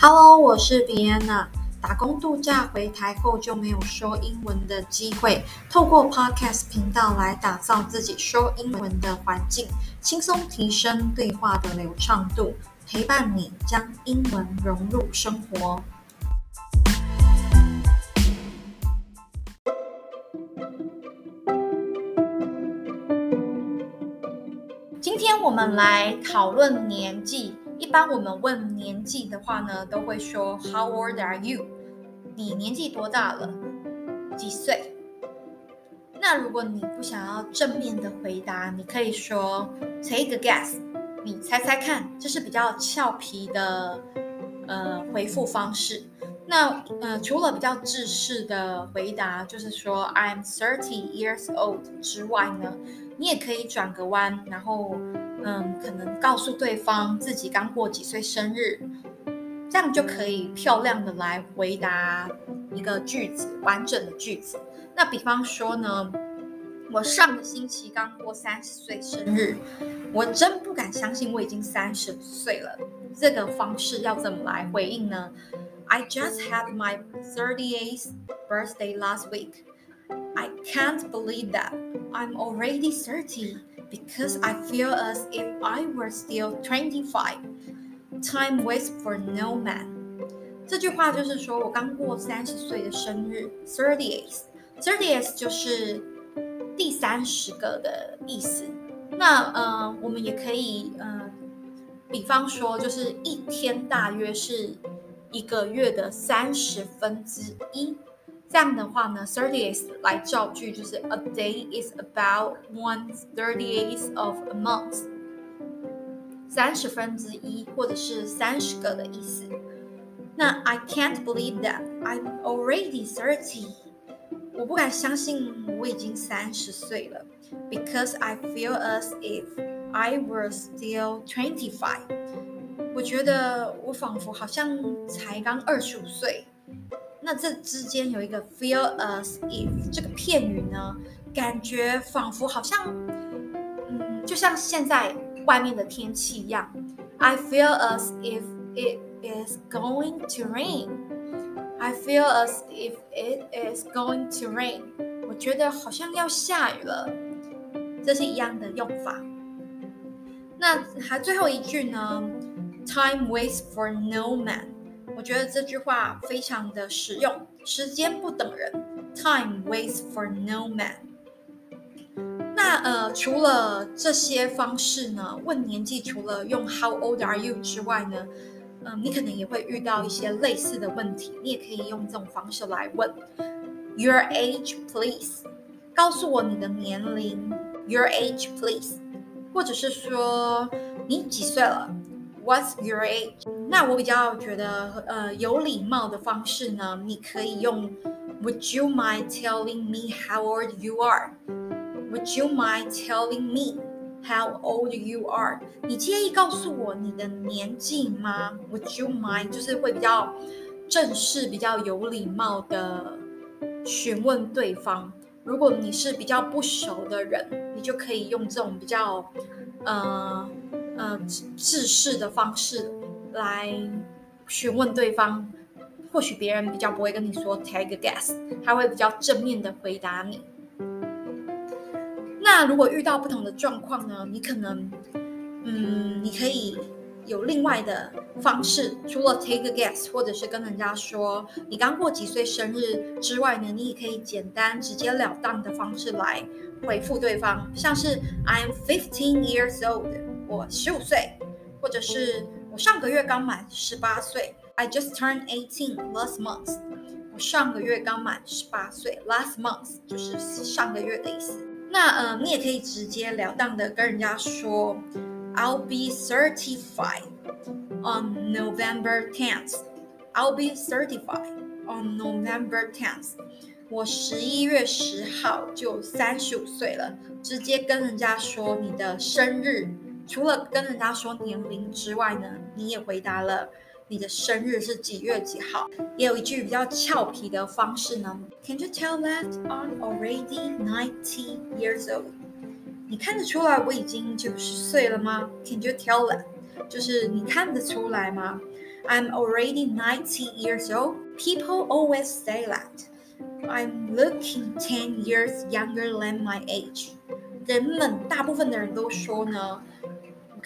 Hello，我是 Vienna。打工度假回台后就没有说英文的机会，透过 Podcast 频道来打造自己说英文的环境，轻松提升对话的流畅度，陪伴你将英文融入生活。今天我们来讨论年纪。一般我们问年纪的话呢，都会说 How old are you？你年纪多大了？几岁？那如果你不想要正面的回答，你可以说 Take a guess，你猜猜看，这是比较俏皮的呃回复方式。那呃除了比较制式的回答，就是说 I'm thirty years old 之外呢，你也可以转个弯，然后。嗯，可能告诉对方自己刚过几岁生日，这样就可以漂亮的来回答一个句子，完整的句子。那比方说呢，我上个星期刚过三十岁生日，我真不敢相信我已经三十岁了。这个方式要怎么来回应呢？I just had my thirty-eighth birthday last week. I can't believe that I'm already thirty. Because I feel as if I were still twenty-five. Time waits for no man. 这句话就是说我刚过三十岁的生日，thirtieth. thirtieth 就是第三十个的意思。那呃，我们也可以呃，比方说就是一天大约是一个月的三十分之一。这样的话呢，thirtieth 来造句就是 a day is about one thirtieth of a month，三十分之一或者是三十个的意思。那 I can't believe that I'm already thirty，我不敢相信我已经三十岁了，because I feel as if I were still twenty-five，我觉得我仿佛好像才刚二十五岁。 那这之间有一个 feel as if 这个片语呢，感觉仿佛好像，嗯，就像现在外面的天气一样。I feel as if it is going to rain. I feel as if it is going to rain. 我觉得好像要下雨了。这是一样的用法。那还最后一句呢？Time waits for no man. 我觉得这句话非常的实用。时间不等人，Time waits for no man。那呃，除了这些方式呢，问年纪除了用 How old are you 之外呢，嗯、你可能也会遇到一些类似的问题，你也可以用这种方式来问：Your age, please。告诉我你的年龄，Your age, please。或者是说你几岁了？What's your age？那我比较觉得，呃，有礼貌的方式呢，你可以用 Would you mind telling me how old you are？Would you mind telling me how old you are？你介意告诉我你的年纪吗？Would you mind？就是会比较正式、比较有礼貌的询问对方。如果你是比较不熟的人，你就可以用这种比较，呃。呃，制式的方式来询问对方，或许别人比较不会跟你说 take a guess，他会比较正面的回答你。那如果遇到不同的状况呢，你可能，嗯，你可以有另外的方式，除了 take a guess，或者是跟人家说你刚过几岁生日之外呢，你也可以简单直截了当的方式来回复对方，像是 I'm fifteen years old。我十五岁，或者是上个月刚满十八岁。I just turned eighteen last month。我上个月刚满十八岁，last month 就是上个月的意思。那呃，你也可以直截了当的跟人家说，I'll be thirty-five on November tenth。I'll be thirty-five on November tenth。我十一月十号就三十五岁了，直接跟人家说你的生日。除了跟人家说年龄之外呢，你也回答了你的生日是几月几号。也有一句比较俏皮的方式呢，Can you tell that I'm already ninety years old？你看得出来我已经九十岁了吗？Can you tell that？就是你看得出来吗 I'm already ninety years old. People always say that. I'm looking ten years younger than my age. 人们大部分的人都说呢，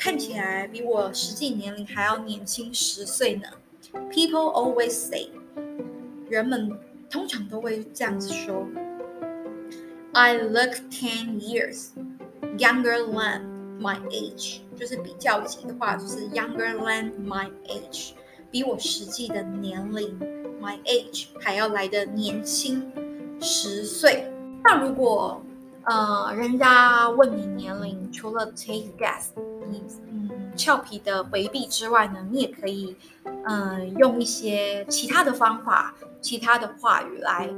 看起来比我实际年龄还要年轻十岁呢。People always say，人们通常都会这样子说。I look ten years younger than my age，就是比较级的话，就是 younger than my age，比我实际的年龄 my age 还要来的年轻十岁。那如果呃，人家问你年龄，除了 take guess，你嗯俏皮的回避之外呢，你也可以嗯、呃、用一些其他的方法、其他的话语来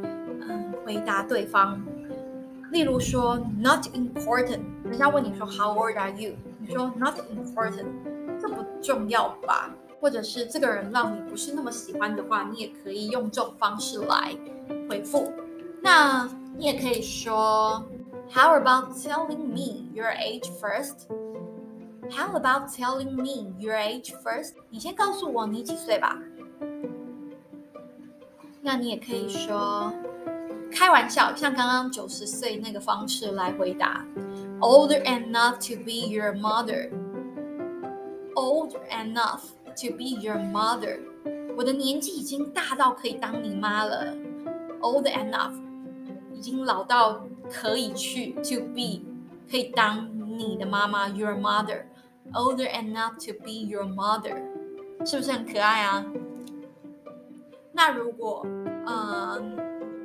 嗯回答对方。例如说 not important，人家问你说 how old are you，你说 not important，这不重要吧？或者是这个人让你不是那么喜欢的话，你也可以用这种方式来回复。那你也可以说。How about telling me your age first? How about telling me your age first? 你先告诉我你几岁吧。那你也可以说开玩笑，像刚刚九十岁那个方式来回答。Older enough to be your mother. Older enough to be your mother. 我的年纪已经大到可以当你妈了。Old enough，已经老到。可以去 to be 可以当你的妈妈 your mother older enough to be your mother 是不是很可爱啊？那如果嗯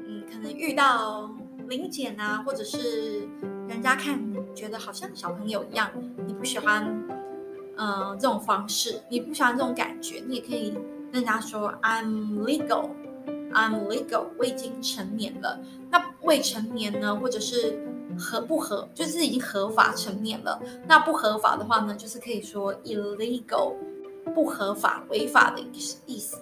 嗯可能遇到临检啊，或者是人家看你觉得好像小朋友一样，你不喜欢嗯这种方式，你不喜欢这种感觉，你也可以跟人家说 I'm legal I'm legal 我已经成年了。那未成年呢，或者是合不合，就是已经合法成年了。那不合法的话呢，就是可以说 illegal，不合法、违法的意思。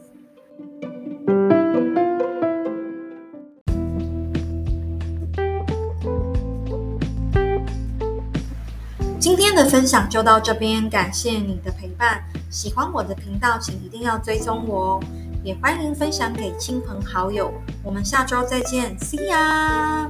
今天的分享就到这边，感谢你的陪伴。喜欢我的频道，请一定要追踪我哦。也欢迎分享给亲朋好友，我们下周再见，See ya。